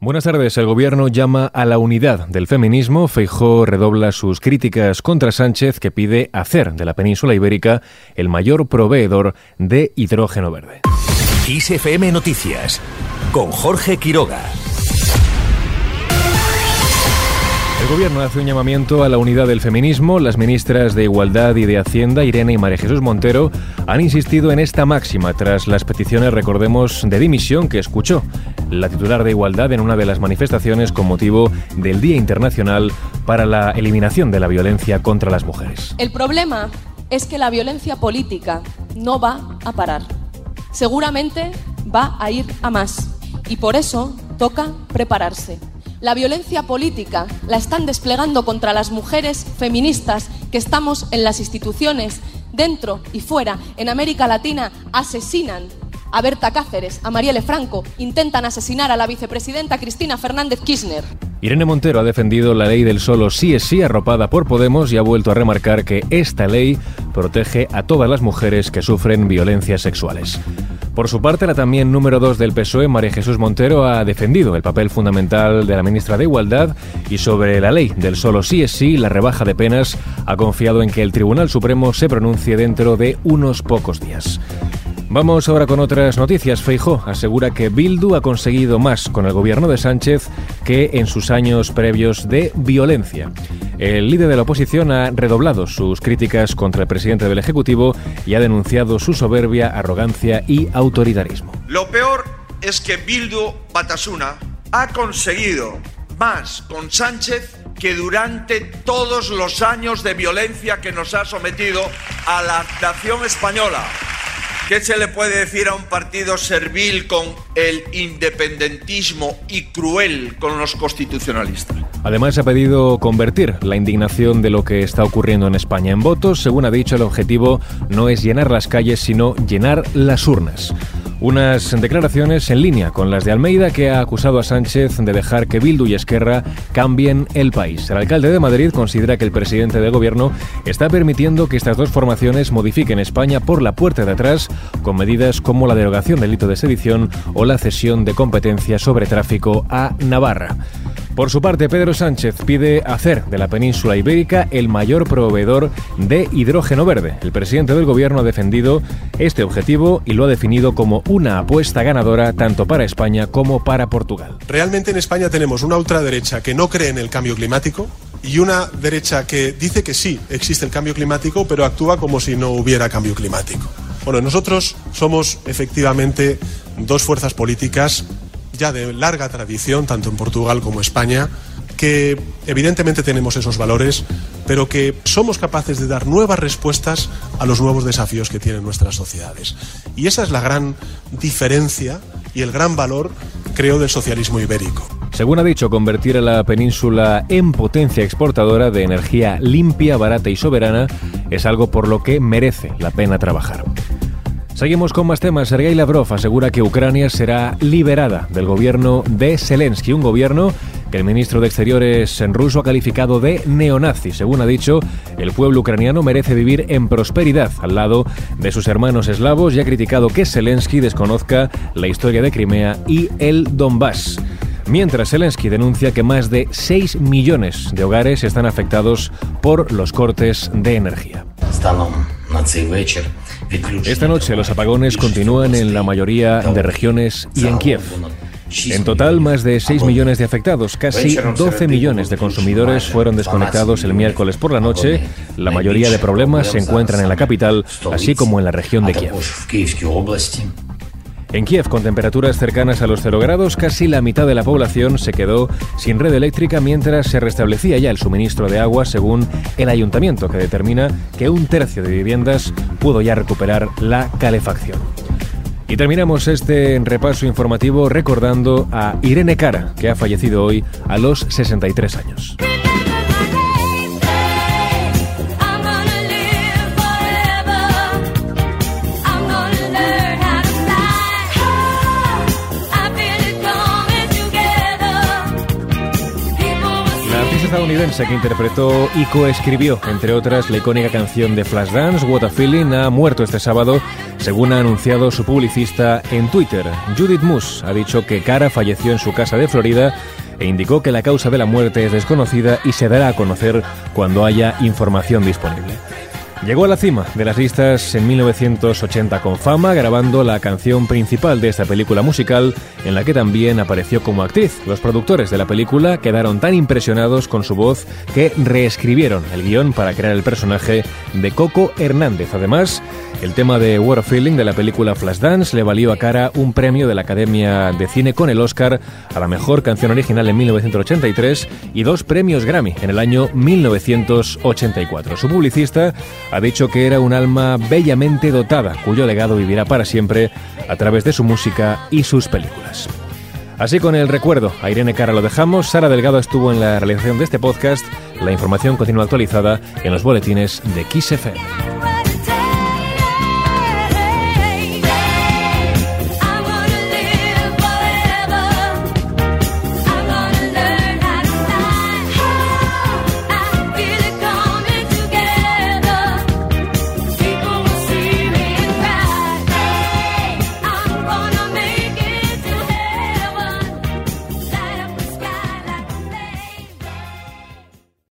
Buenas tardes. El gobierno llama a la unidad del feminismo. Feijó redobla sus críticas contra Sánchez, que pide hacer de la península ibérica el mayor proveedor de hidrógeno verde. ISFM Noticias con Jorge Quiroga. Gobierno hace un llamamiento a la unidad del feminismo. Las ministras de Igualdad y de Hacienda, Irene y María Jesús Montero, han insistido en esta máxima tras las peticiones, recordemos, de dimisión que escuchó la titular de Igualdad en una de las manifestaciones con motivo del Día Internacional para la Eliminación de la Violencia contra las Mujeres. El problema es que la violencia política no va a parar. Seguramente va a ir a más. Y por eso toca prepararse. La violencia política la están desplegando contra las mujeres feministas que estamos en las instituciones, dentro y fuera. En América Latina asesinan a Berta Cáceres, a Marielle Franco, intentan asesinar a la vicepresidenta Cristina Fernández Kirchner. Irene Montero ha defendido la ley del solo sí es sí arropada por Podemos y ha vuelto a remarcar que esta ley protege a todas las mujeres que sufren violencias sexuales. Por su parte, la también número 2 del PSOE, María Jesús Montero, ha defendido el papel fundamental de la ministra de Igualdad y sobre la ley del solo sí es sí, la rebaja de penas, ha confiado en que el Tribunal Supremo se pronuncie dentro de unos pocos días. Vamos ahora con otras noticias. Feijó asegura que Bildu ha conseguido más con el gobierno de Sánchez que en sus años previos de violencia. El líder de la oposición ha redoblado sus críticas contra el presidente del Ejecutivo y ha denunciado su soberbia, arrogancia y autoritarismo. Lo peor es que Bildu Batasuna ha conseguido más con Sánchez que durante todos los años de violencia que nos ha sometido a la nación española. ¿Qué se le puede decir a un partido servil con el independentismo y cruel con los constitucionalistas? Además, ha pedido convertir la indignación de lo que está ocurriendo en España en votos. Según ha dicho, el objetivo no es llenar las calles, sino llenar las urnas. Unas declaraciones en línea con las de Almeida, que ha acusado a Sánchez de dejar que Bildu y Esquerra cambien el país. El alcalde de Madrid considera que el presidente del gobierno está permitiendo que estas dos formaciones modifiquen España por la puerta de atrás, con medidas como la derogación del delito de sedición o la cesión de competencia sobre tráfico a Navarra. Por su parte, Pedro Sánchez pide hacer de la península ibérica el mayor proveedor de hidrógeno verde. El presidente del gobierno ha defendido este objetivo y lo ha definido como una apuesta ganadora tanto para España como para Portugal. Realmente en España tenemos una ultraderecha que no cree en el cambio climático y una derecha que dice que sí existe el cambio climático, pero actúa como si no hubiera cambio climático. Bueno, nosotros somos efectivamente dos fuerzas políticas ya de larga tradición, tanto en Portugal como España, que evidentemente tenemos esos valores, pero que somos capaces de dar nuevas respuestas a los nuevos desafíos que tienen nuestras sociedades. Y esa es la gran diferencia y el gran valor, creo, del socialismo ibérico. Según ha dicho, convertir a la península en potencia exportadora de energía limpia, barata y soberana es algo por lo que merece la pena trabajar. Seguimos con más temas. Sergei Lavrov asegura que Ucrania será liberada del gobierno de Zelensky, un gobierno que el ministro de Exteriores en ruso ha calificado de neonazi. Según ha dicho, el pueblo ucraniano merece vivir en prosperidad al lado de sus hermanos eslavos y ha criticado que Zelensky desconozca la historia de Crimea y el Donbass. Mientras Zelensky denuncia que más de 6 millones de hogares están afectados por los cortes de energía. Esta noche los apagones continúan en la mayoría de regiones y en Kiev. En total, más de 6 millones de afectados, casi 12 millones de consumidores fueron desconectados el miércoles por la noche. La mayoría de problemas se encuentran en la capital, así como en la región de Kiev. En Kiev, con temperaturas cercanas a los 0 grados, casi la mitad de la población se quedó sin red eléctrica mientras se restablecía ya el suministro de agua, según el ayuntamiento, que determina que un tercio de viviendas pudo ya recuperar la calefacción. Y terminamos este repaso informativo recordando a Irene Cara, que ha fallecido hoy a los 63 años. Estadounidense que interpretó y coescribió, entre otras, la icónica canción de Flashdance, What a Feeling, ha muerto este sábado según ha anunciado su publicista en Twitter. Judith Moose ha dicho que Cara falleció en su casa de Florida e indicó que la causa de la muerte es desconocida y se dará a conocer cuando haya información disponible. Llegó a la cima de las listas en 1980 con fama, grabando la canción principal de esta película musical, en la que también apareció como actriz. Los productores de la película quedaron tan impresionados con su voz que reescribieron el guion para crear el personaje de Coco Hernández. Además, el tema de War of Feeling de la película Flashdance le valió a Cara un premio de la Academia de Cine con el Oscar a la mejor canción original en 1983 y dos premios Grammy en el año 1984. Su publicista ha dicho que era un alma bellamente dotada, cuyo legado vivirá para siempre a través de su música y sus películas. Así con el recuerdo, a Irene Cara lo dejamos, Sara Delgado estuvo en la realización de este podcast, la información continúa actualizada en los boletines de XFM.